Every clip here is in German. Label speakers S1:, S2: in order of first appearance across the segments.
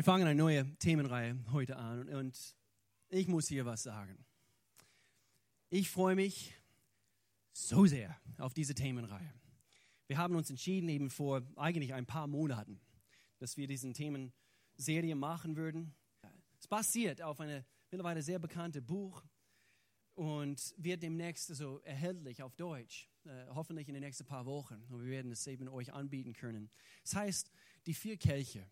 S1: Wir fangen eine neue Themenreihe heute an und ich muss hier was sagen. Ich freue mich so sehr auf diese Themenreihe. Wir haben uns entschieden, eben vor eigentlich ein paar Monaten, dass wir diesen Themenserie machen würden. Es basiert auf einem mittlerweile sehr bekannten Buch und wird demnächst so erhältlich auf Deutsch, äh, hoffentlich in den nächsten paar Wochen. Und wir werden es eben euch anbieten können. Es heißt Die vier Kelche.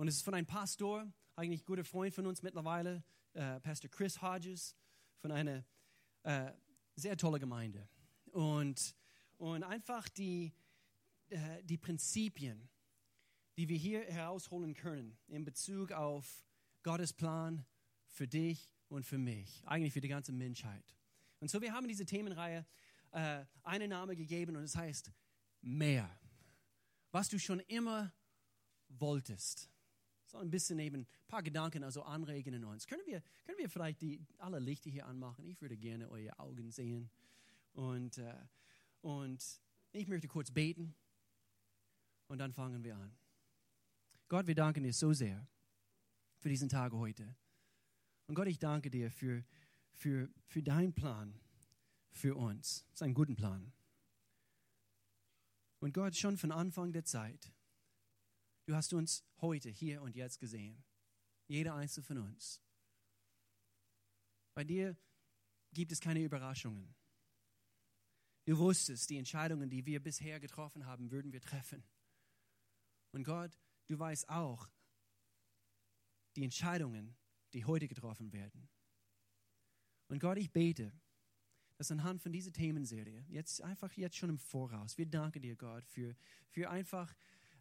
S1: Und es ist von einem Pastor, eigentlich guter Freund von uns mittlerweile, äh, Pastor Chris Hodges, von einer äh, sehr tollen Gemeinde. Und, und einfach die, äh, die Prinzipien, die wir hier herausholen können in Bezug auf Gottes Plan für dich und für mich, eigentlich für die ganze Menschheit. Und so, wir haben diese Themenreihe äh, einen Namen gegeben und es heißt mehr. Was du schon immer wolltest. So ein bisschen eben ein paar Gedanken also anregen in uns. Können wir, können wir vielleicht die, alle Lichter hier anmachen? Ich würde gerne eure Augen sehen. Und, äh, und ich möchte kurz beten und dann fangen wir an. Gott, wir danken dir so sehr für diesen Tag heute. Und Gott, ich danke dir für, für, für deinen Plan für uns. Es ist ein guter Plan. Und Gott, schon von Anfang der Zeit Du hast uns heute, hier und jetzt gesehen. Jeder einzelne von uns. Bei dir gibt es keine Überraschungen. Du wusstest, die Entscheidungen, die wir bisher getroffen haben, würden wir treffen. Und Gott, du weißt auch die Entscheidungen, die heute getroffen werden. Und Gott, ich bete, dass anhand von dieser Themenserie, jetzt einfach jetzt schon im Voraus, wir danken dir, Gott, für, für einfach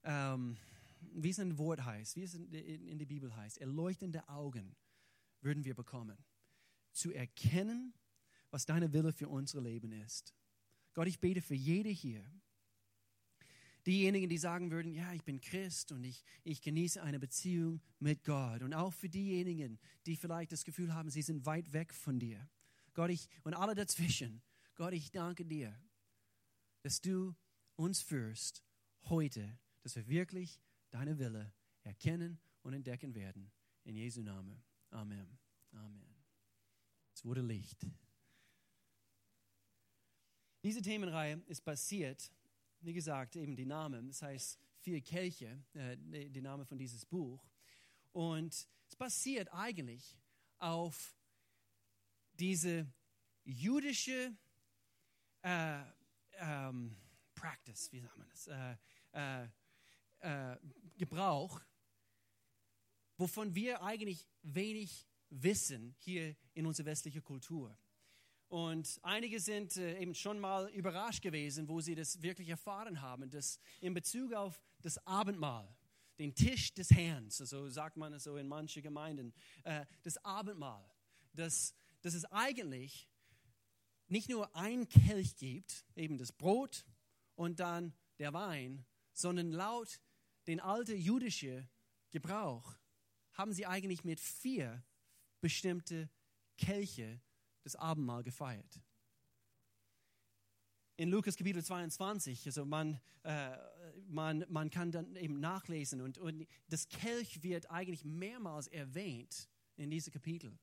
S1: ähm, wie es ein Wort heißt, wie es in, in der Bibel heißt, erleuchtende Augen würden wir bekommen, zu erkennen, was deine Wille für unser Leben ist. Gott, ich bete für jede hier, diejenigen, die sagen würden, ja, ich bin Christ und ich, ich genieße eine Beziehung mit Gott. Und auch für diejenigen, die vielleicht das Gefühl haben, sie sind weit weg von dir. Gott, ich, und alle dazwischen, Gott, ich danke dir, dass du uns führst heute, dass wir wirklich deine Wille erkennen und entdecken werden. In Jesu Namen. Amen. Amen. Es wurde Licht. Diese Themenreihe ist basiert, wie gesagt, eben die Namen, das heißt vier Kelche, äh, die Name von dieses Buch. Und es basiert eigentlich auf diese jüdische äh, ähm, Practice, wie sagt man das? Äh, äh äh, Gebrauch, wovon wir eigentlich wenig wissen hier in unserer westlichen Kultur. Und einige sind äh, eben schon mal überrascht gewesen, wo sie das wirklich erfahren haben, dass in Bezug auf das Abendmahl, den Tisch des Herrn, so sagt man es so in manchen Gemeinden, äh, das Abendmahl, dass, dass es eigentlich nicht nur ein Kelch gibt, eben das Brot und dann der Wein, sondern laut den alten jüdischen Gebrauch haben sie eigentlich mit vier bestimmte Kelche das Abendmahl gefeiert. In Lukas Kapitel 22, also man, äh, man, man kann dann eben nachlesen und, und das Kelch wird eigentlich mehrmals erwähnt in diesem Kapitel.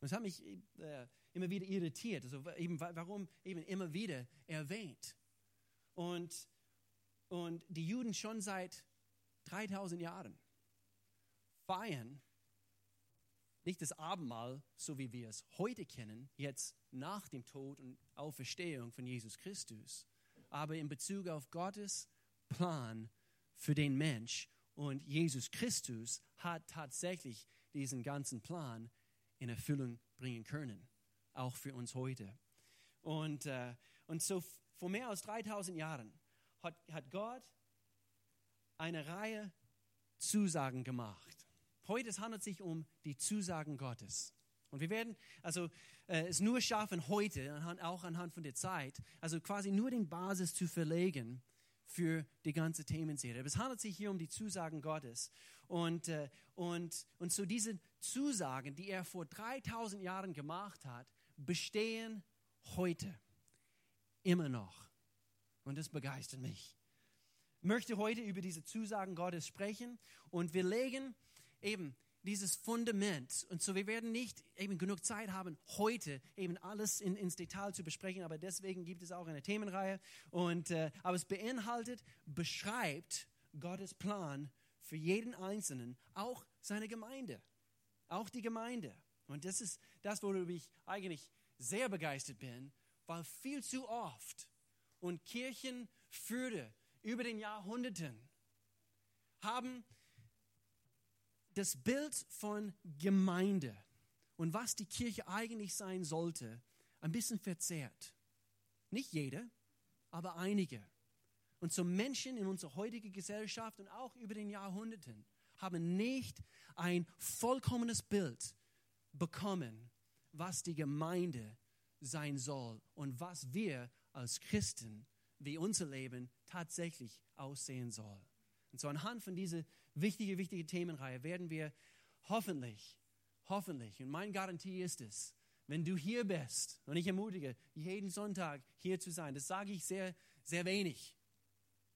S1: Das hat mich äh, immer wieder irritiert, also eben, warum eben immer wieder erwähnt. Und und die Juden schon seit 3000 Jahren feiern nicht das Abendmahl, so wie wir es heute kennen, jetzt nach dem Tod und Auferstehung von Jesus Christus, aber in Bezug auf Gottes Plan für den Mensch. Und Jesus Christus hat tatsächlich diesen ganzen Plan in Erfüllung bringen können, auch für uns heute. Und, äh, und so vor mehr als 3000 Jahren hat, hat Gott eine Reihe Zusagen gemacht. Heute handelt es sich um die Zusagen Gottes. Und wir werden also äh, es nur schaffen, heute, anhand, auch anhand von der Zeit, also quasi nur den Basis zu verlegen für die ganze Themenserie. Aber es handelt sich hier um die Zusagen Gottes. Und, äh, und, und so diese Zusagen, die er vor 3000 Jahren gemacht hat, bestehen heute immer noch. Und das begeistert mich. möchte heute über diese Zusagen Gottes sprechen und wir legen eben dieses Fundament. Und so, wir werden nicht eben genug Zeit haben, heute eben alles in, ins Detail zu besprechen, aber deswegen gibt es auch eine Themenreihe. Und, äh, aber es beinhaltet, beschreibt Gottes Plan für jeden Einzelnen, auch seine Gemeinde, auch die Gemeinde. Und das ist das, worüber ich eigentlich sehr begeistert bin, weil viel zu oft und Kirchenführer über den Jahrhunderten haben das Bild von Gemeinde und was die Kirche eigentlich sein sollte, ein bisschen verzerrt. Nicht jeder, aber einige. Und so Menschen in unserer heutigen Gesellschaft und auch über den Jahrhunderten haben nicht ein vollkommenes Bild bekommen, was die Gemeinde sein soll und was wir als Christen, wie unser Leben tatsächlich aussehen soll. Und so anhand von dieser wichtigen, wichtigen Themenreihe werden wir hoffentlich, hoffentlich, und meine Garantie ist es, wenn du hier bist, und ich ermutige, jeden Sonntag hier zu sein, das sage ich sehr, sehr wenig,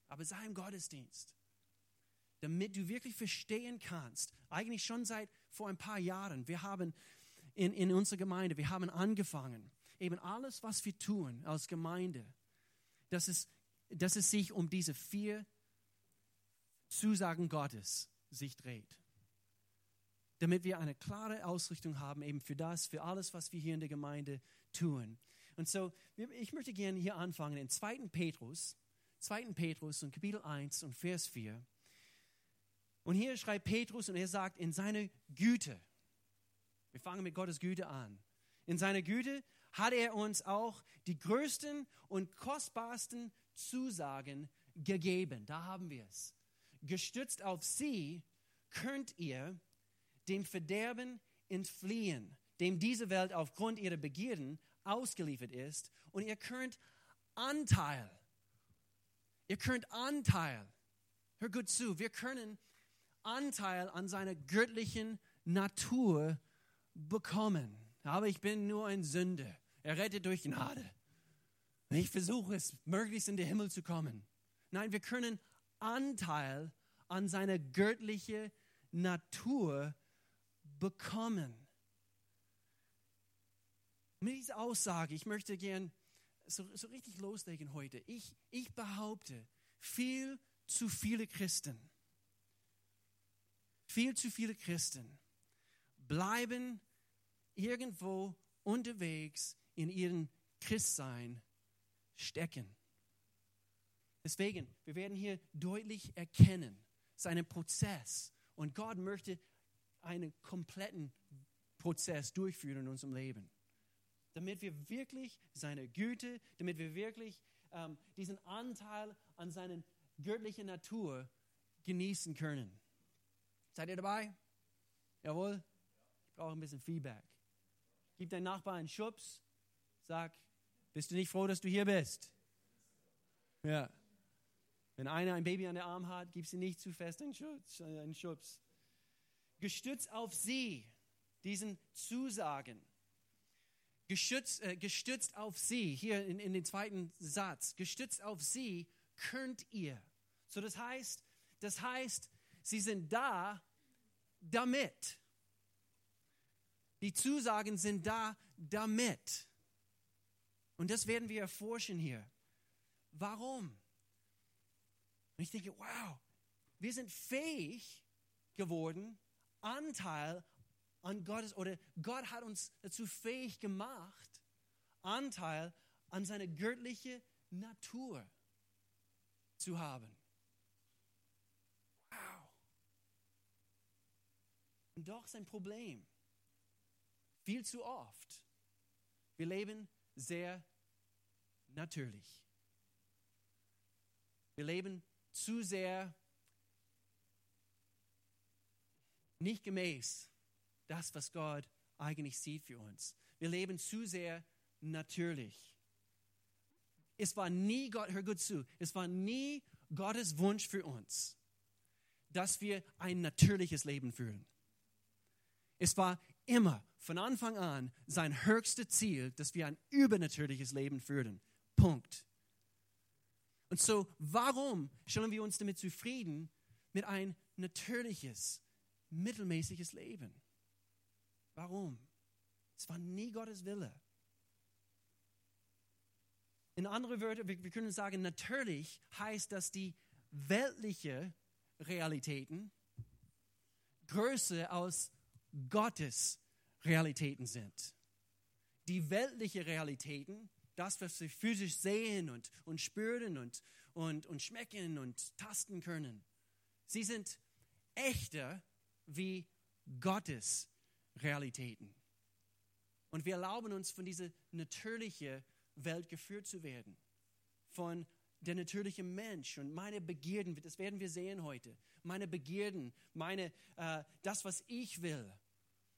S1: aber sei im Gottesdienst, damit du wirklich verstehen kannst, eigentlich schon seit vor ein paar Jahren, wir haben in, in unserer Gemeinde, wir haben angefangen, eben alles, was wir tun als Gemeinde, dass es, dass es sich um diese vier Zusagen Gottes sich dreht. Damit wir eine klare Ausrichtung haben, eben für das, für alles, was wir hier in der Gemeinde tun. Und so, ich möchte gerne hier anfangen in 2. Petrus, 2. Petrus und Kapitel 1 und Vers 4. Und hier schreibt Petrus und er sagt, in seiner Güte, wir fangen mit Gottes Güte an. In seiner Güte hat er uns auch die größten und kostbarsten Zusagen gegeben. Da haben wir es. Gestützt auf sie könnt ihr dem Verderben entfliehen, dem diese Welt aufgrund ihrer Begierden ausgeliefert ist. Und ihr könnt Anteil, ihr könnt Anteil, hör gut zu, wir können Anteil an seiner göttlichen Natur bekommen. Aber ich bin nur ein Sünder. Er rettet durch Gnade. Ich versuche es, möglichst in den Himmel zu kommen. Nein, wir können Anteil an seiner göttlichen Natur bekommen. Mit dieser Aussage, ich möchte gern so, so richtig loslegen heute. Ich, ich behaupte, viel zu viele Christen, viel zu viele Christen bleiben irgendwo unterwegs in ihrem Christsein stecken. Deswegen, wir werden hier deutlich erkennen, ein Prozess und Gott möchte einen kompletten Prozess durchführen in unserem Leben, damit wir wirklich seine Güte, damit wir wirklich ähm, diesen Anteil an seiner göttlichen Natur genießen können. Seid ihr dabei? Jawohl? Ich brauche ein bisschen Feedback. Gib deinem Nachbarn einen Schubs. Sag, bist du nicht froh, dass du hier bist? Ja. Wenn einer ein Baby an der Arm hat, gib sie nicht zu fest einen Schubs. Einen Schubs. Gestützt auf sie, diesen Zusagen, gestützt, äh, gestützt auf sie, hier in, in den zweiten Satz, gestützt auf sie könnt ihr. So das heißt, das heißt, sie sind da damit. Die Zusagen sind da damit. Und das werden wir erforschen hier. Warum? Und ich denke, wow, wir sind fähig geworden, Anteil an Gottes, oder Gott hat uns dazu fähig gemacht, Anteil an seiner göttlichen Natur zu haben. Wow. Und doch sein Problem. Viel zu oft. Wir leben sehr natürlich. Wir leben zu sehr nicht gemäß das, was Gott eigentlich sieht für uns. Wir leben zu sehr natürlich. Es war nie Gott, hör gut zu, es war nie Gottes Wunsch für uns, dass wir ein natürliches Leben führen. Es war immer von Anfang an sein höchstes Ziel, dass wir ein übernatürliches Leben führen. Punkt. Und so, warum stellen wir uns damit zufrieden mit ein natürliches, mittelmäßiges Leben? Warum? Es war nie Gottes Wille. In anderen Wörtern, wir, wir können sagen, natürlich heißt das die weltliche Realitäten größer als Gottes Realitäten sind. Die weltliche Realitäten, das, was wir physisch sehen und, und spüren und, und, und schmecken und tasten können, sie sind echter wie Gottes Realitäten. Und wir erlauben uns, von dieser natürlichen Welt geführt zu werden. Von der natürliche Mensch und meine Begierden, das werden wir sehen heute. Meine Begierden, meine, äh, das, was ich will.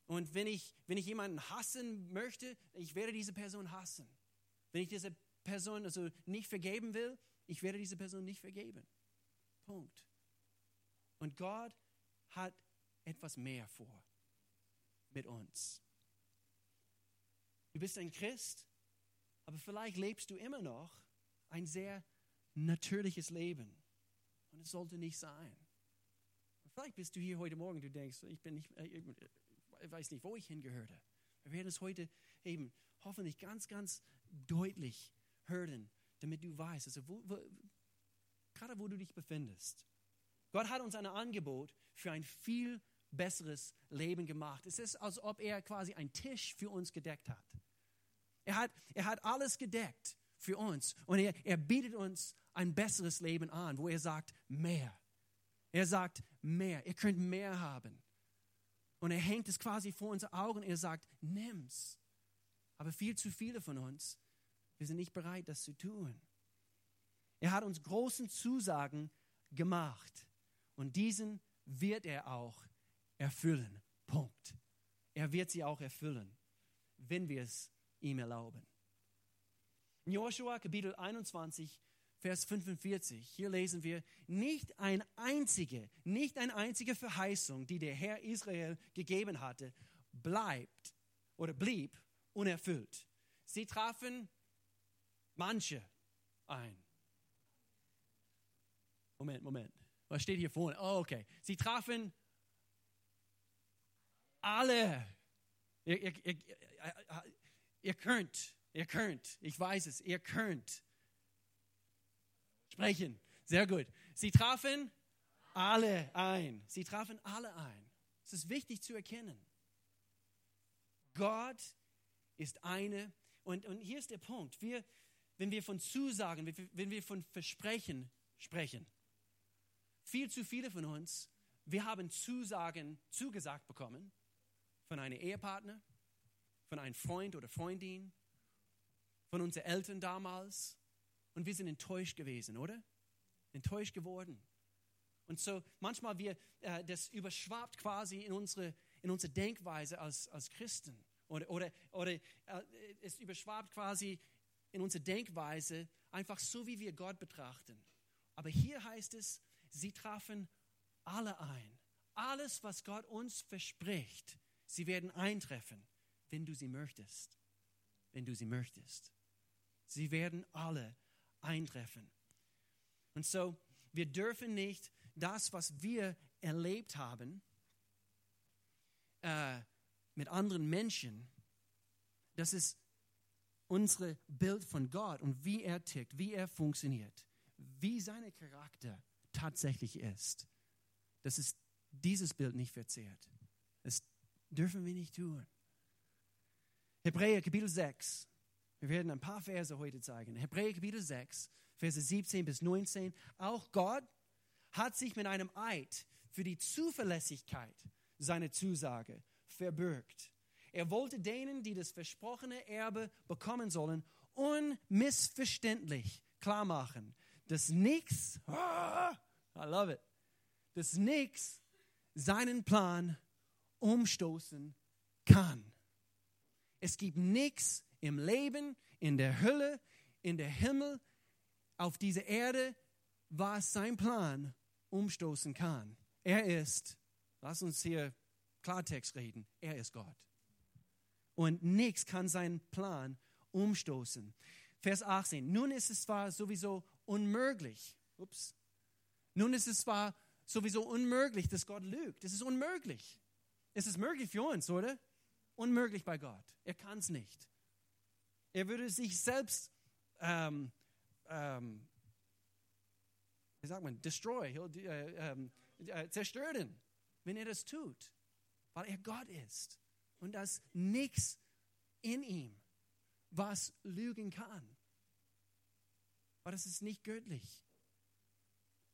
S1: Und wenn ich, wenn ich jemanden hassen möchte, ich werde diese Person hassen. Wenn ich diese Person also nicht vergeben will, ich werde diese Person nicht vergeben. Punkt. Und Gott hat etwas mehr vor mit uns. Du bist ein Christ, aber vielleicht lebst du immer noch ein sehr natürliches Leben. Und es sollte nicht sein. Vielleicht bist du hier heute Morgen, du denkst, ich bin nicht, äh, ich weiß nicht, wo ich hingehörte. Wir werden es heute eben hoffentlich ganz, ganz deutlich hören, damit du weißt, also wo, wo, gerade wo du dich befindest. Gott hat uns ein Angebot für ein viel besseres Leben gemacht. Es ist, als ob er quasi einen Tisch für uns gedeckt hat. Er hat, er hat alles gedeckt für uns und er, er bietet uns ein besseres Leben an, wo er sagt, mehr. Er sagt, mehr. Ihr könnt mehr haben. Und er hängt es quasi vor unsere Augen. Er sagt, nimm's. Aber viel zu viele von uns, wir sind nicht bereit, das zu tun. Er hat uns großen Zusagen gemacht. Und diesen wird er auch erfüllen. Punkt. Er wird sie auch erfüllen, wenn wir es ihm erlauben. In Joshua Kapitel 21, Vers 45, hier lesen wir, nicht ein einzige, nicht eine einzige Verheißung, die der Herr Israel gegeben hatte, bleibt oder blieb unerfüllt. Sie trafen manche ein. Moment, Moment. Was steht hier vorne? Oh, okay. Sie trafen alle. Ihr, ihr, ihr, Ihr könnt, ihr könnt, ich weiß es, ihr könnt sprechen. Sehr gut. Sie trafen alle ein. Sie trafen alle ein. Es ist wichtig zu erkennen. Gott ist eine, und, und hier ist der Punkt. Wir, wenn wir von Zusagen, wenn wir von Versprechen sprechen, viel zu viele von uns, wir haben Zusagen zugesagt bekommen von einem Ehepartner, von einem Freund oder Freundin, von unseren Eltern damals. Und wir sind enttäuscht gewesen, oder? Enttäuscht geworden. Und so manchmal wir, äh, das überschwappt quasi in unsere, in unsere Denkweise als, als Christen. Oder, oder, oder äh, es überschwappt quasi in unsere Denkweise einfach so, wie wir Gott betrachten. Aber hier heißt es, sie trafen alle ein. Alles, was Gott uns verspricht, sie werden eintreffen wenn du sie möchtest. Wenn du sie möchtest. Sie werden alle eintreffen. Und so, wir dürfen nicht das, was wir erlebt haben, äh, mit anderen Menschen, das ist unser Bild von Gott und wie er tickt, wie er funktioniert, wie sein Charakter tatsächlich ist. Das ist dieses Bild nicht verzehrt. Das dürfen wir nicht tun. Hebräer Kapitel 6. Wir werden ein paar Verse heute zeigen. Hebräer Kapitel 6, Verse 17 bis 19. Auch Gott hat sich mit einem Eid für die Zuverlässigkeit seiner Zusage verbürgt. Er wollte denen, die das versprochene Erbe bekommen sollen, unmissverständlich klar machen, dass nichts, I love it, dass nichts seinen Plan umstoßen kann. Es gibt nichts im Leben, in der Hölle, in der Himmel, auf dieser Erde, was sein Plan umstoßen kann. Er ist, lass uns hier Klartext reden, er ist Gott. Und nichts kann seinen Plan umstoßen. Vers 18. Nun ist es zwar sowieso unmöglich. Ups. Nun ist es zwar sowieso unmöglich, dass Gott lügt. Es ist unmöglich. Es ist möglich für uns, oder? Unmöglich bei Gott. Er kann es nicht. Er würde sich selbst, ähm, ähm, wie sagt man, destroy, äh, ähm, äh, zerstören, wenn er das tut, weil er Gott ist und dass nichts in ihm, was lügen kann. Aber das ist nicht göttlich.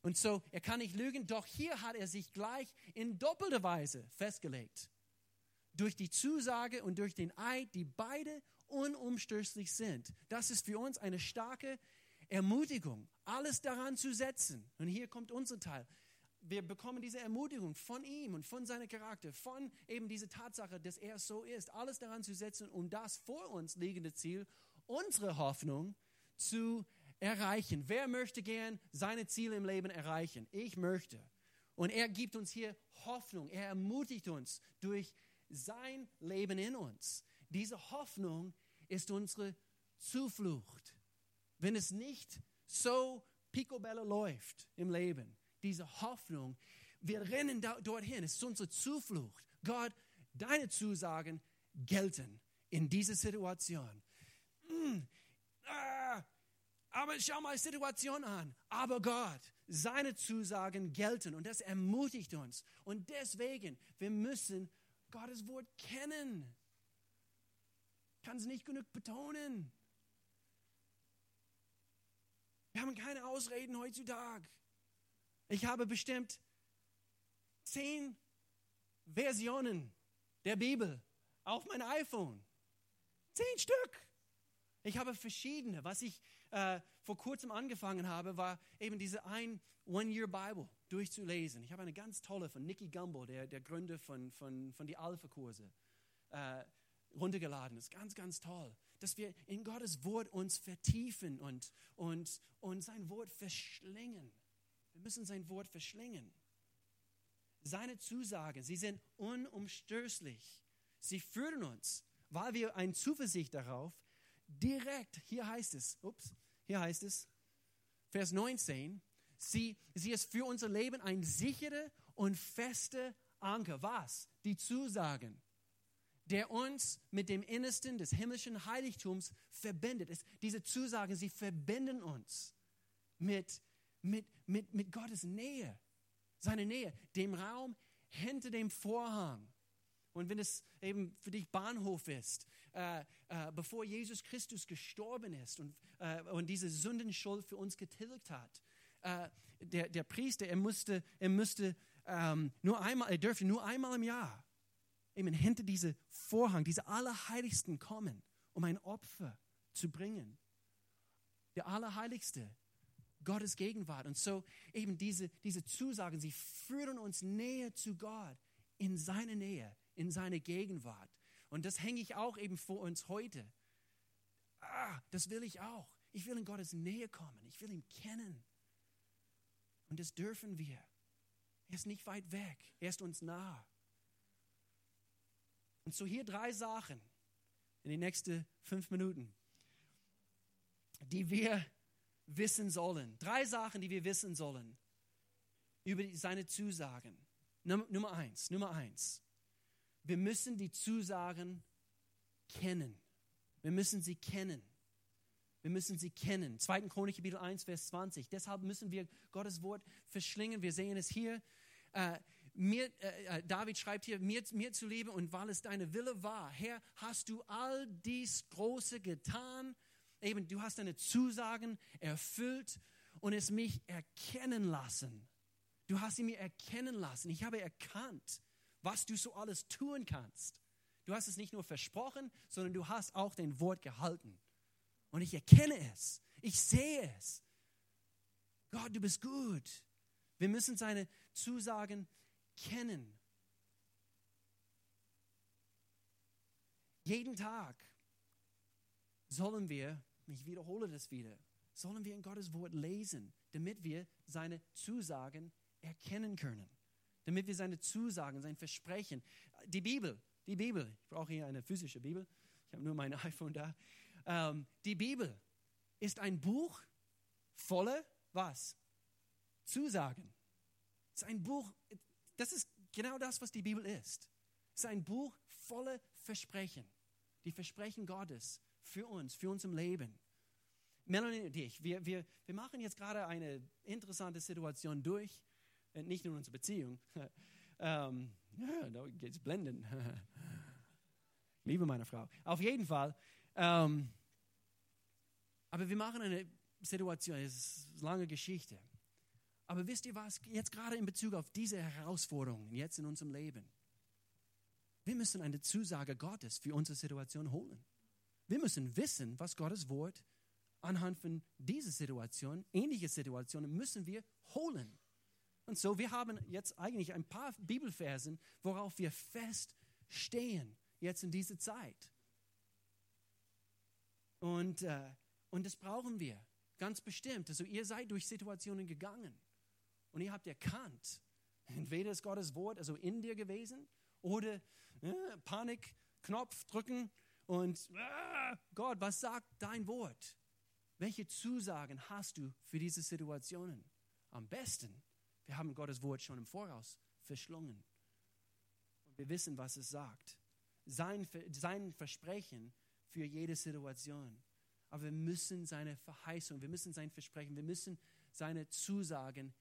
S1: Und so, er kann nicht lügen, doch hier hat er sich gleich in doppelter Weise festgelegt. Durch die Zusage und durch den Eid, die beide unumstößlich sind. Das ist für uns eine starke Ermutigung, alles daran zu setzen. Und hier kommt unser Teil. Wir bekommen diese Ermutigung von ihm und von seinem Charakter, von eben dieser Tatsache, dass er so ist, alles daran zu setzen, um das vor uns liegende Ziel, unsere Hoffnung zu erreichen. Wer möchte gern seine Ziele im Leben erreichen? Ich möchte. Und er gibt uns hier Hoffnung. Er ermutigt uns durch sein Leben in uns. Diese Hoffnung ist unsere Zuflucht. Wenn es nicht so picobello läuft im Leben, diese Hoffnung, wir rennen dorthin, es ist unsere Zuflucht. Gott, deine Zusagen gelten in dieser Situation. Mm, ah, aber schau mal die Situation an. Aber Gott, seine Zusagen gelten und das ermutigt uns. Und deswegen, wir müssen Gottes Wort kennen. Kann es nicht genug betonen. Wir haben keine Ausreden heutzutage. Ich habe bestimmt zehn Versionen der Bibel auf mein iPhone. Zehn Stück. Ich habe verschiedene. Was ich äh, vor kurzem angefangen habe, war eben diese ein One-Year-Bible durchzulesen. Ich habe eine ganz tolle von Nicky Gumbel, der, der Gründer von, von, von die Alpha-Kurse, äh, runtergeladen. Das ist ganz, ganz toll, dass wir in Gottes Wort uns vertiefen und, und, und sein Wort verschlingen. Wir müssen sein Wort verschlingen. Seine Zusagen, sie sind unumstößlich. Sie führen uns, weil wir eine Zuversicht darauf direkt, hier heißt es, ups, hier heißt es, Vers 19, sie, sie ist für unser Leben ein sicherer und fester Anker. Was? Die Zusagen, der uns mit dem Innersten des himmlischen Heiligtums verbindet. Es, diese Zusagen, sie verbinden uns mit, mit, mit, mit Gottes Nähe, seine Nähe, dem Raum hinter dem Vorhang. Und wenn es eben für dich Bahnhof ist, äh, äh, bevor Jesus Christus gestorben ist und, äh, und diese Sündenschuld für uns getilgt hat, äh, der, der Priester, er musste, er musste ähm, nur einmal, er dürfte nur einmal im Jahr eben hinter diese Vorhang, diese Allerheiligsten kommen, um ein Opfer zu bringen. Der Allerheiligste, Gottes Gegenwart. Und so eben diese, diese Zusagen, sie führen uns näher zu Gott, in seine Nähe, in seine Gegenwart. Und das hänge ich auch eben vor uns heute. Ah, das will ich auch. Ich will in Gottes Nähe kommen. Ich will ihn kennen. Und das dürfen wir. Er ist nicht weit weg. Er ist uns nah. Und so hier drei Sachen in den nächsten fünf Minuten, die wir wissen sollen. Drei Sachen, die wir wissen sollen über seine Zusagen. Nummer eins, Nummer eins. Wir müssen die Zusagen kennen. Wir müssen sie kennen. Wir müssen sie kennen. 2. Chronik, Kapitel 1, Vers 20. Deshalb müssen wir Gottes Wort verschlingen. Wir sehen es hier. Äh, mir, äh, äh David schreibt hier, mir, mir zu lieben und weil es deine Wille war. Herr, hast du all dies Große getan? Eben, du hast deine Zusagen erfüllt und es mich erkennen lassen. Du hast sie mir erkennen lassen. Ich habe erkannt, was du so alles tun kannst. Du hast es nicht nur versprochen, sondern du hast auch dein Wort gehalten. Und ich erkenne es. Ich sehe es. Gott, du bist gut. Wir müssen seine Zusagen kennen. Jeden Tag sollen wir, ich wiederhole das wieder, sollen wir in Gottes Wort lesen, damit wir seine Zusagen erkennen können damit wir seine Zusagen, sein Versprechen, die Bibel, die Bibel, ich brauche hier eine physische Bibel, ich habe nur mein iPhone da, ähm, die Bibel ist ein Buch voller was? Zusagen. Es ist ein Buch, das ist genau das, was die Bibel ist. Es ist ein Buch voller Versprechen. Die Versprechen Gottes für uns, für unser Leben. Melanie und ich, wir, wir, wir machen jetzt gerade eine interessante Situation durch, äh, nicht nur in unserer Beziehung. ähm, ja, da geht es blenden. Liebe meine Frau. Auf jeden Fall. Ähm, aber wir machen eine Situation, es ist eine lange Geschichte. Aber wisst ihr was, jetzt gerade in Bezug auf diese Herausforderungen, jetzt in unserem Leben, wir müssen eine Zusage Gottes für unsere Situation holen. Wir müssen wissen, was Gottes Wort anhand von dieser Situation, ähnliche Situationen, müssen wir holen. Und so, wir haben jetzt eigentlich ein paar Bibelversen, worauf wir feststehen, jetzt in dieser Zeit. Und, äh, und das brauchen wir, ganz bestimmt. Also ihr seid durch Situationen gegangen und ihr habt erkannt, entweder ist Gottes Wort also in dir gewesen oder äh, Panik, Knopf drücken und äh, Gott, was sagt dein Wort? Welche Zusagen hast du für diese Situationen? Am besten, wir haben Gottes Wort schon im Voraus verschlungen. Und wir wissen, was es sagt. Sein, sein Versprechen für jede Situation. Aber wir müssen seine Verheißung, wir müssen sein Versprechen, wir müssen seine Zusagen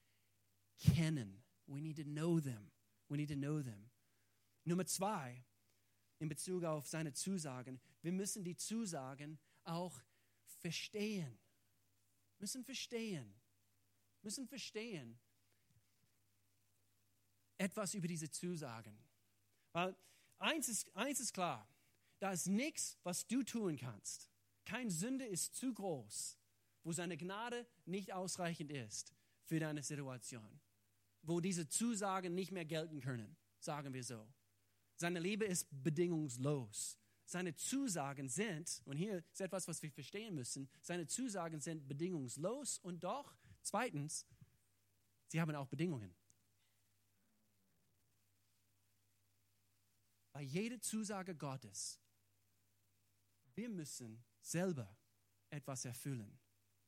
S1: kennen. We need to know them. We need to know them. Nummer zwei, in Bezug auf seine Zusagen, wir müssen die Zusagen auch verstehen. Müssen verstehen. Müssen verstehen etwas über diese Zusagen. Weil eins ist, eins ist klar, da ist nichts, was du tun kannst. Kein Sünde ist zu groß, wo seine Gnade nicht ausreichend ist für deine Situation. Wo diese Zusagen nicht mehr gelten können, sagen wir so. Seine Liebe ist bedingungslos seine Zusagen sind, und hier ist etwas, was wir verstehen müssen, seine Zusagen sind bedingungslos und doch, zweitens, sie haben auch Bedingungen. Bei jeder Zusage Gottes, wir müssen selber etwas erfüllen,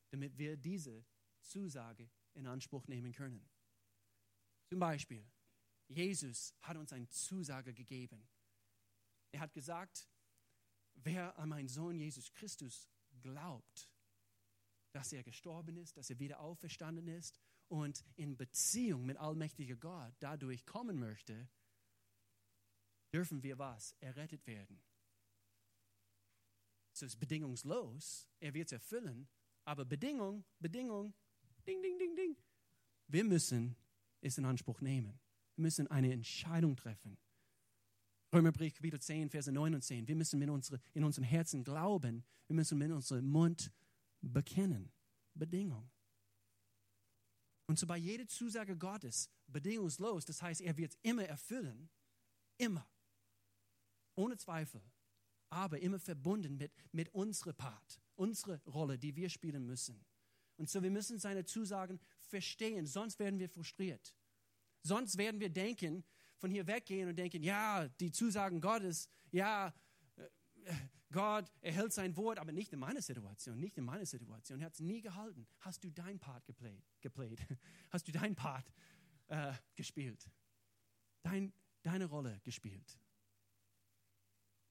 S1: damit wir diese Zusage in Anspruch nehmen können. Zum Beispiel, Jesus hat uns eine Zusage gegeben. Er hat gesagt, wer an meinen Sohn Jesus Christus glaubt, dass er gestorben ist, dass er wieder auferstanden ist und in Beziehung mit allmächtiger Gott dadurch kommen möchte, dürfen wir was? Errettet werden. Es ist bedingungslos, er wird es erfüllen, aber Bedingung, Bedingung, ding, ding, ding, ding. Wir müssen es in Anspruch nehmen. Wir müssen eine Entscheidung treffen. Römerbrief Kapitel 10, Verse 9 und 10. Wir müssen mit unsere, in unserem Herzen glauben. Wir müssen mit unserem Mund bekennen. Bedingung. Und so bei jeder Zusage Gottes, bedingungslos, das heißt, er wird es immer erfüllen. Immer. Ohne Zweifel. Aber immer verbunden mit, mit unserer Part, unserer Rolle, die wir spielen müssen. Und so, wir müssen seine Zusagen verstehen, sonst werden wir frustriert. Sonst werden wir denken, von hier weggehen und denken, ja, die Zusagen Gottes, ja, äh, Gott erhält sein Wort, aber nicht in meiner Situation, nicht in meiner Situation. Er hat es nie gehalten. Hast du dein Part geplayt? geplayt? Hast du dein Part äh, gespielt? Dein, deine Rolle gespielt?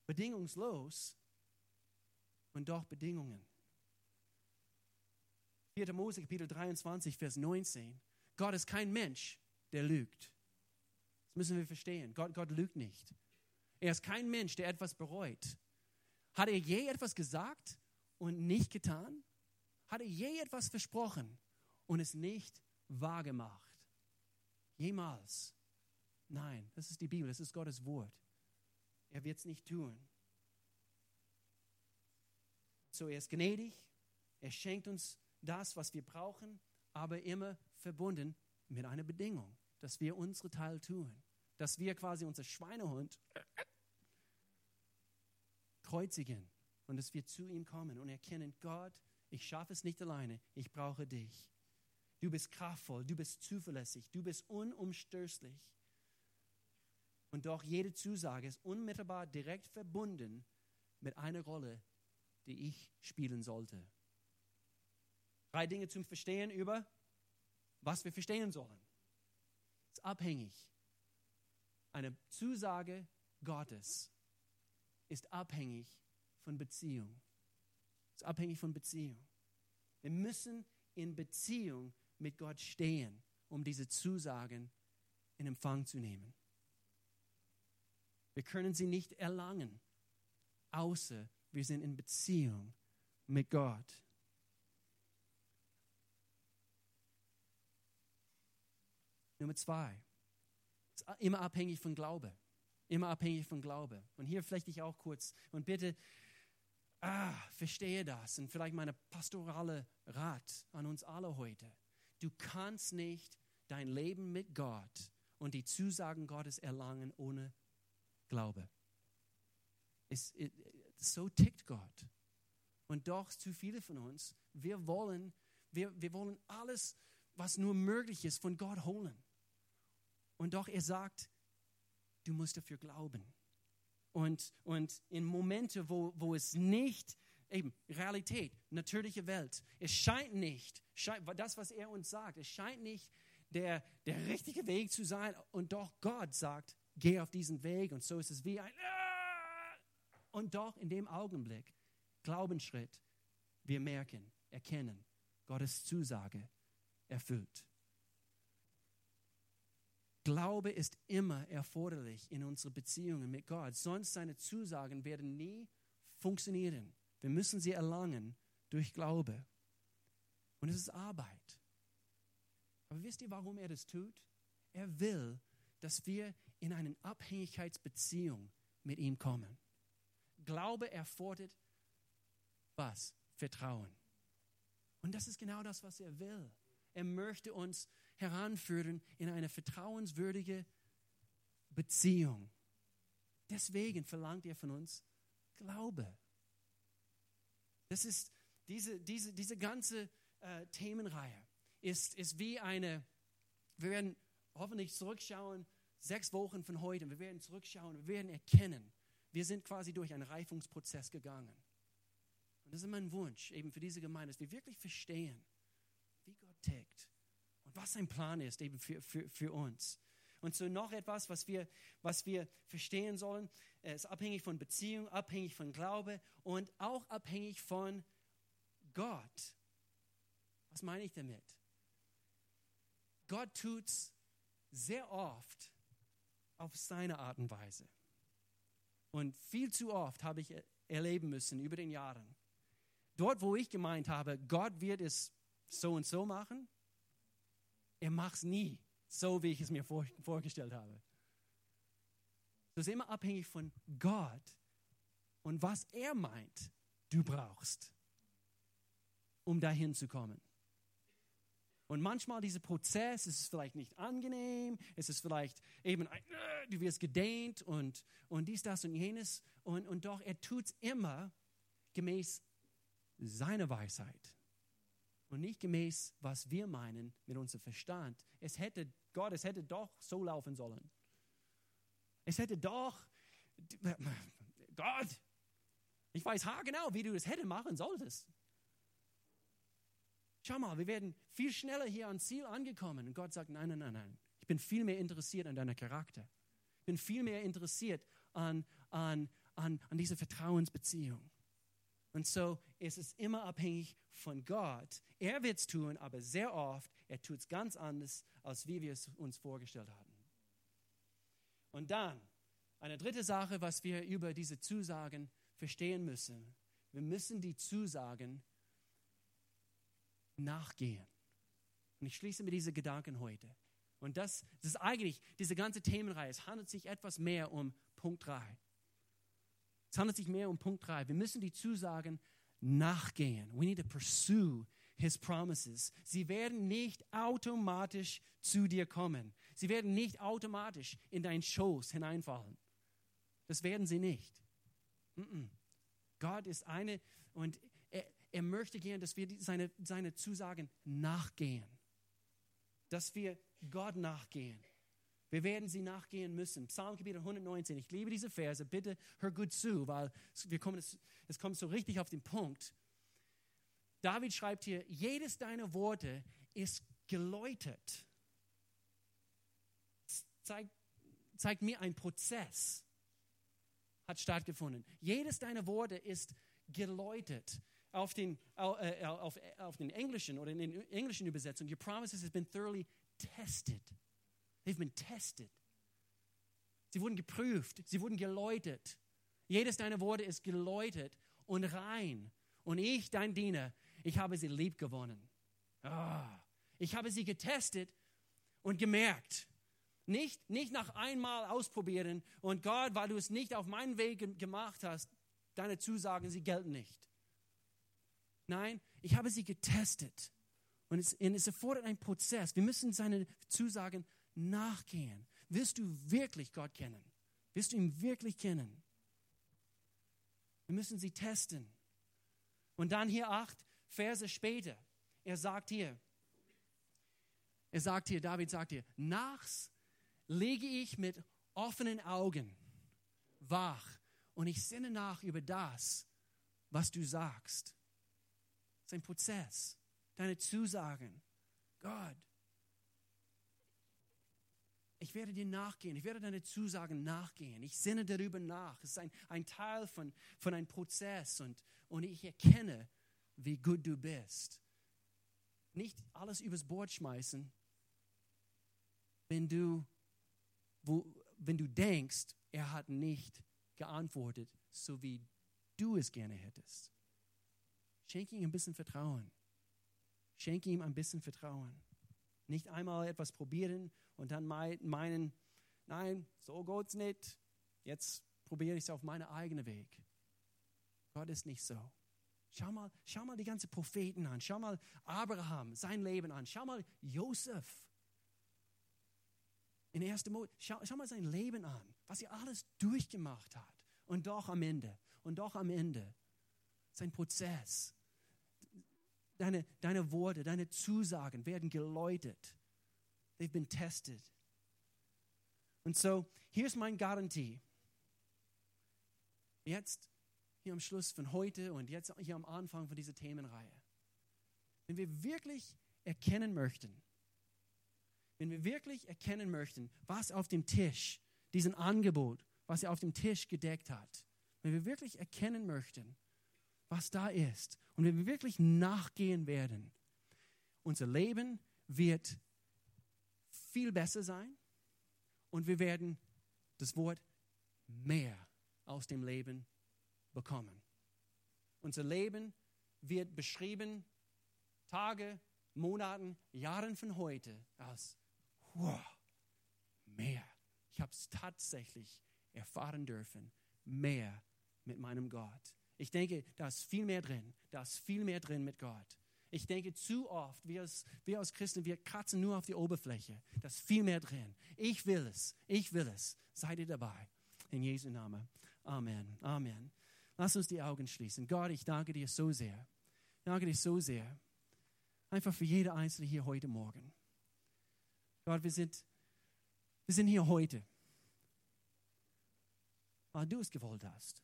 S1: Bedingungslos und doch Bedingungen. 4. Mose, Kapitel 23, Vers 19. Gott ist kein Mensch, der lügt. Das müssen wir verstehen. Gott, Gott lügt nicht. Er ist kein Mensch, der etwas bereut. Hat er je etwas gesagt und nicht getan? Hat er je etwas versprochen und es nicht wahrgemacht? Jemals. Nein, das ist die Bibel, das ist Gottes Wort. Er wird es nicht tun. So, er ist gnädig, er schenkt uns das, was wir brauchen, aber immer verbunden mit einer Bedingung dass wir unsere Teil tun. Dass wir quasi unser Schweinehund kreuzigen und dass wir zu ihm kommen und erkennen, Gott, ich schaffe es nicht alleine, ich brauche dich. Du bist kraftvoll, du bist zuverlässig, du bist unumstößlich. Und doch jede Zusage ist unmittelbar direkt verbunden mit einer Rolle, die ich spielen sollte. Drei Dinge zum Verstehen über, was wir verstehen sollen. Ist abhängig. Eine Zusage Gottes ist abhängig von Beziehung. Ist abhängig von Beziehung. Wir müssen in Beziehung mit Gott stehen, um diese Zusagen in Empfang zu nehmen. Wir können sie nicht erlangen, außer wir sind in Beziehung mit Gott. Nummer zwei, ist immer abhängig von Glaube. Immer abhängig von Glaube. Und hier vielleicht ich auch kurz und bitte ah, verstehe das und vielleicht meine pastorale Rat an uns alle heute. Du kannst nicht dein Leben mit Gott und die Zusagen Gottes erlangen ohne Glaube. Es, es, so tickt Gott. Und doch zu viele von uns, wir wollen, wir, wir wollen alles, was nur möglich ist, von Gott holen. Und doch er sagt, du musst dafür glauben. Und, und in Momente, wo, wo es nicht, eben Realität, natürliche Welt, es scheint nicht, scheint, das, was er uns sagt, es scheint nicht der, der richtige Weg zu sein. Und doch Gott sagt, geh auf diesen Weg. Und so ist es wie ein... Und doch in dem Augenblick, Glaubensschritt, wir merken, erkennen, Gottes Zusage erfüllt. Glaube ist immer erforderlich in unseren Beziehungen mit Gott. Sonst seine Zusagen werden nie funktionieren. Wir müssen sie erlangen durch Glaube. Und es ist Arbeit. Aber wisst ihr, warum er das tut? Er will, dass wir in eine Abhängigkeitsbeziehung mit ihm kommen. Glaube erfordert was? Vertrauen. Und das ist genau das, was er will. Er möchte uns heranführen in eine vertrauenswürdige Beziehung. Deswegen verlangt er von uns Glaube. Das ist diese, diese, diese ganze äh, Themenreihe ist, ist wie eine, wir werden hoffentlich zurückschauen, sechs Wochen von heute, wir werden zurückschauen, wir werden erkennen, wir sind quasi durch einen Reifungsprozess gegangen. Und das ist mein Wunsch eben für diese Gemeinde, dass wir wirklich verstehen, wie Gott tickt und was sein Plan ist eben für, für, für uns. Und so noch etwas, was wir, was wir verstehen sollen, ist abhängig von Beziehung, abhängig von Glaube und auch abhängig von Gott. Was meine ich damit? Gott tut es sehr oft auf seine Art und Weise. Und viel zu oft habe ich erleben müssen über den Jahren. Dort, wo ich gemeint habe, Gott wird es so und so machen, er macht es nie so, wie ich es mir vor, vorgestellt habe. Das ist immer abhängig von Gott und was er meint, du brauchst, um dahin zu kommen. Und manchmal dieser Prozess, es ist vielleicht nicht angenehm, es ist vielleicht eben, ein, äh, du wirst gedehnt und, und dies, das und jenes. Und, und doch, er tut es immer gemäß seiner Weisheit und nicht gemäß, was wir meinen mit unserem Verstand. Es hätte, Gott, es hätte doch so laufen sollen. Es hätte doch, Gott, ich weiß haargenau, wie du es hätte machen solltest. Schau mal, wir werden viel schneller hier ans Ziel angekommen. Und Gott sagt, nein, nein, nein, nein. Ich bin viel mehr interessiert an deiner Charakter. Ich bin viel mehr interessiert an, an, an, an dieser Vertrauensbeziehung. Und so ist es immer abhängig von Gott. Er wird es tun, aber sehr oft, er tut es ganz anders, als wie wir es uns vorgestellt hatten. Und dann, eine dritte Sache, was wir über diese Zusagen verstehen müssen. Wir müssen die Zusagen nachgehen. Und ich schließe mit diesen Gedanken heute. Und das, das ist eigentlich diese ganze Themenreihe. Es handelt sich etwas mehr um Punkt 3. Es handelt sich mehr um Punkt 3. Wir müssen die Zusagen nachgehen. We need to pursue his promises. Sie werden nicht automatisch zu dir kommen. Sie werden nicht automatisch in dein Schoß hineinfallen. Das werden sie nicht. Gott ist eine und er möchte gern, dass wir seine, seine Zusagen nachgehen. Dass wir Gott nachgehen. Wir werden sie nachgehen müssen. Psalmkapitel 119. Ich liebe diese Verse. Bitte hör gut zu, weil wir kommen, es, kommt so richtig auf den Punkt. David schreibt hier, jedes deiner Worte ist geläutet. Zeigt, zeigt mir ein Prozess hat stattgefunden. Jedes deiner Worte ist geläutet. Auf den, äh, auf, auf den englischen oder in den englischen Übersetzungen, your promises have been thoroughly tested. They've been tested. Sie wurden geprüft, sie wurden geläutet. Jedes deiner Worte ist geläutet und rein. Und ich, dein Diener, ich habe sie lieb gewonnen. Oh, ich habe sie getestet und gemerkt. Nicht, nicht nach einmal ausprobieren und Gott, weil du es nicht auf meinen Weg gemacht hast, deine Zusagen, sie gelten nicht. Nein, ich habe sie getestet. Und es, und es erfordert einen Prozess. Wir müssen seine Zusagen nachgehen. Willst du wirklich Gott kennen? Willst du ihn wirklich kennen? Wir müssen sie testen. Und dann hier acht Verse später. Er sagt hier, er sagt hier, David sagt hier, nachts lege ich mit offenen Augen wach und ich sinne nach über das, was du sagst. Das ist ein Prozess. Deine Zusagen. Gott, ich werde dir nachgehen, ich werde deine Zusagen nachgehen. Ich sinne darüber nach. Es ist ein, ein Teil von, von einem Prozess und, und ich erkenne, wie gut du bist. Nicht alles übers Bord schmeißen, wenn du, wo, wenn du denkst, er hat nicht geantwortet, so wie du es gerne hättest. Schenke ihm ein bisschen Vertrauen. Schenke ihm ein bisschen Vertrauen. Nicht einmal etwas probieren und dann meinen, nein, so geht's nicht. Jetzt probiere ich es auf meinen eigenen Weg. Gott ist nicht so. Schau mal, schau mal die ganzen Propheten an. Schau mal Abraham, sein Leben an. Schau mal Josef. In 1. Mose, schau, schau mal sein Leben an, was er alles durchgemacht hat. Und doch am Ende, und doch am Ende, sein Prozess. Deine, deine Worte, deine Zusagen werden geläutet. They've been tested. Und so, hier ist meine Garantie. Jetzt, hier am Schluss von heute und jetzt hier am Anfang von dieser Themenreihe. Wenn wir wirklich erkennen möchten, wenn wir wirklich erkennen möchten, was auf dem Tisch, diesen Angebot, was er auf dem Tisch gedeckt hat, wenn wir wirklich erkennen möchten, was da ist und wenn wir wirklich nachgehen werden, unser Leben wird viel besser sein und wir werden das Wort mehr aus dem Leben bekommen. Unser Leben wird beschrieben Tage, Monaten, Jahren von heute als wow, mehr. Ich habe es tatsächlich erfahren dürfen, mehr mit meinem Gott. Ich denke, da ist viel mehr drin, da ist viel mehr drin mit Gott. Ich denke zu oft, wir als, wir als Christen, wir kratzen nur auf die Oberfläche. Da ist viel mehr drin. Ich will es, ich will es. Seid ihr dabei? In Jesu Namen. Amen. Amen. Lass uns die Augen schließen. Gott, ich danke dir so sehr. Ich danke dir so sehr. Einfach für jede Einzelne hier heute Morgen. Gott, wir sind, wir sind hier heute, weil du es gewollt hast.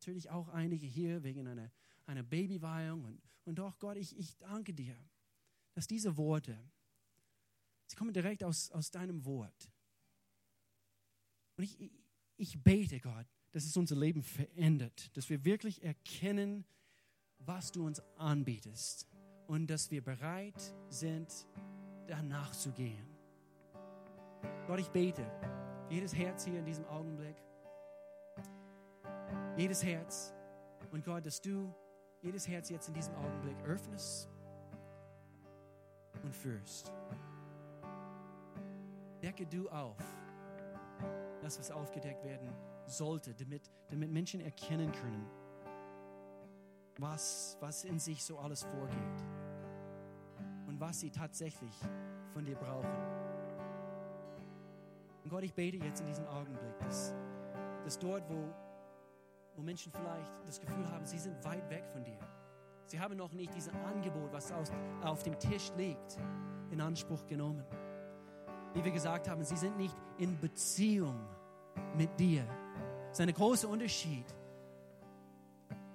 S1: Natürlich auch einige hier wegen einer, einer Babyweihung. Und, und doch, Gott, ich, ich danke dir, dass diese Worte, sie kommen direkt aus, aus deinem Wort. Und ich, ich, ich bete, Gott, dass es unser Leben verändert, dass wir wirklich erkennen, was du uns anbietest und dass wir bereit sind, danach zu gehen. Gott, ich bete jedes Herz hier in diesem Augenblick, jedes Herz und Gott, dass du jedes Herz jetzt in diesem Augenblick öffnest und führst. Decke du auf, das, was aufgedeckt werden sollte, damit, damit Menschen erkennen können, was, was in sich so alles vorgeht was sie tatsächlich von dir brauchen. Und Gott, ich bete jetzt in diesem Augenblick, dass, dass dort, wo, wo Menschen vielleicht das Gefühl haben, sie sind weit weg von dir. Sie haben noch nicht dieses Angebot, was aus, auf dem Tisch liegt, in Anspruch genommen. Wie wir gesagt haben, sie sind nicht in Beziehung mit dir. Das ist ein großer Unterschied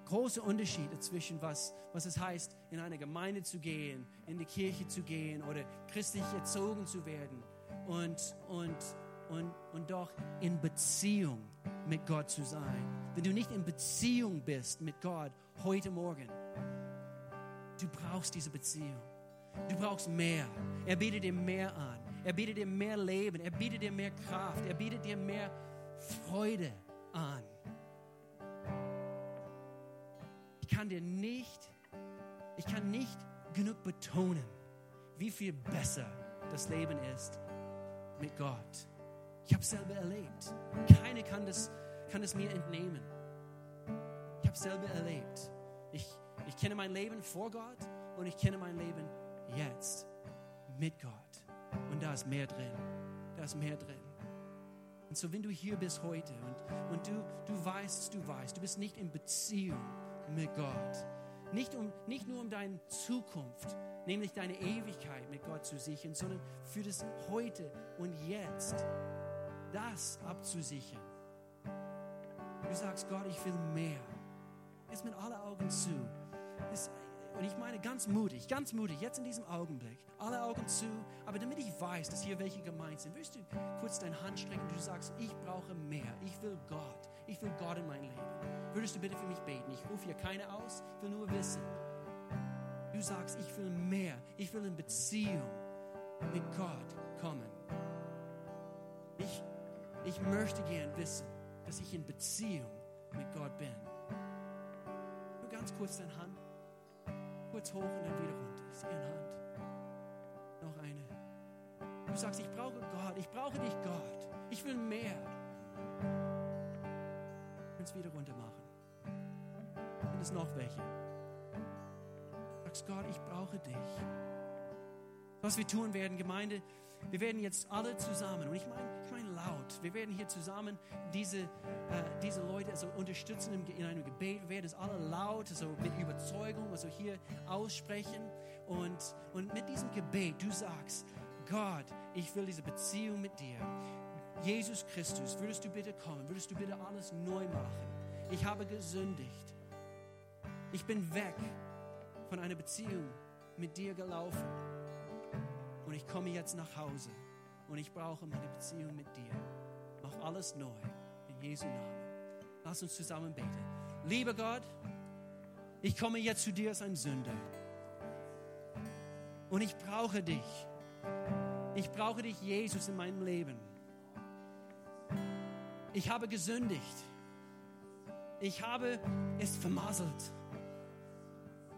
S1: große Unterschiede zwischen was, was es heißt, in eine Gemeinde zu gehen, in die Kirche zu gehen oder christlich erzogen zu werden und, und, und, und doch in Beziehung mit Gott zu sein. Wenn du nicht in Beziehung bist mit Gott heute Morgen, du brauchst diese Beziehung. Du brauchst mehr. Er bietet dir mehr an. Er bietet dir mehr Leben. Er bietet dir mehr Kraft. Er bietet dir mehr Freude an. Ich kann dir nicht, ich kann nicht genug betonen, wie viel besser das Leben ist mit Gott. Ich habe es selber erlebt. Keiner kann das, kann das mir entnehmen. Ich habe es selber erlebt. Ich, ich kenne mein Leben vor Gott und ich kenne mein Leben jetzt mit Gott. Und da ist mehr drin. Da ist mehr drin. Und so, wenn du hier bist heute und, und du, du weißt, du weißt, du bist nicht in Beziehung mit Gott, nicht, um, nicht nur um deine Zukunft, nämlich deine Ewigkeit mit Gott zu sichern, sondern für das Heute und Jetzt, das abzusichern. Du sagst, Gott, ich will mehr. Jetzt mit aller Augen zu. Und ich meine ganz mutig, ganz mutig, jetzt in diesem Augenblick, alle Augen zu, aber damit ich weiß, dass hier welche gemeint sind, wirst du kurz deine Hand strecken und du sagst, ich brauche mehr, ich will Gott, ich will Gott in mein Leben. Würdest du bitte für mich beten? Ich rufe hier keine aus, will nur wissen. Du sagst, ich will mehr, ich will in Beziehung mit Gott kommen. Ich, möchte gern wissen, dass ich in Beziehung mit Gott bin. Nur ganz kurz deine Hand kurz hoch und dann wieder runter. Sehe eine Hand. Noch eine. Du sagst, ich brauche Gott, ich brauche dich, Gott. Ich will mehr. Du kannst wieder runter machen. Und es noch welche. Du sagst, Gott, ich brauche dich. Was wir tun werden, Gemeinde, wir werden jetzt alle zusammen, und ich meine ich mein laut, wir werden hier zusammen diese, äh, diese Leute also unterstützen in, in einem Gebet. Wir werden es alle laut, also mit Überzeugung, also hier aussprechen. Und, und mit diesem Gebet, du sagst, Gott, ich will diese Beziehung mit dir. Jesus Christus, würdest du bitte kommen? Würdest du bitte alles neu machen? Ich habe gesündigt. Ich bin weg von einer Beziehung mit dir gelaufen. Ich komme jetzt nach Hause und ich brauche meine Beziehung mit dir. Mach alles neu in Jesu Namen. Lass uns zusammen beten. Lieber Gott, ich komme jetzt zu dir als ein Sünder. Und ich brauche dich. Ich brauche dich, Jesus, in meinem Leben. Ich habe gesündigt. Ich habe es vermasselt.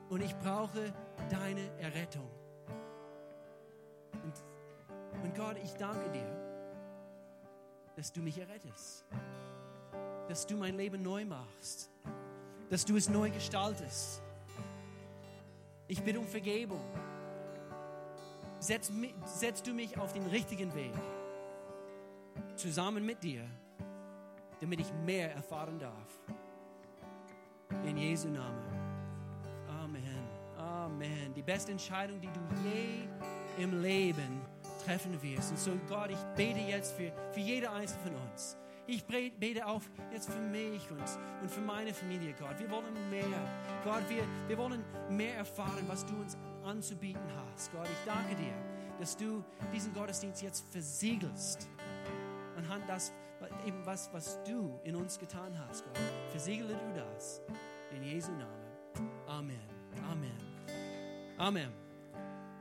S1: Und ich brauche deine Errettung. Gott, ich danke dir, dass du mich errettest, dass du mein Leben neu machst, dass du es neu gestaltest. Ich bitte um Vergebung. Setz, setz du mich auf den richtigen Weg, zusammen mit dir, damit ich mehr erfahren darf. In Jesu Namen. Amen. Amen. Die beste Entscheidung, die du je im Leben treffen wirst. Und so, Gott, ich bete jetzt für, für jede einzelne von uns. Ich bete auch jetzt für mich und, und für meine Familie, Gott. Wir wollen mehr. Gott, wir, wir wollen mehr erfahren, was du uns anzubieten hast. Gott, ich danke dir, dass du diesen Gottesdienst jetzt versiegelst. Anhand das, eben was, was du in uns getan hast, Gott. Versiegle du das. In Jesu Namen. Amen. Amen. Amen.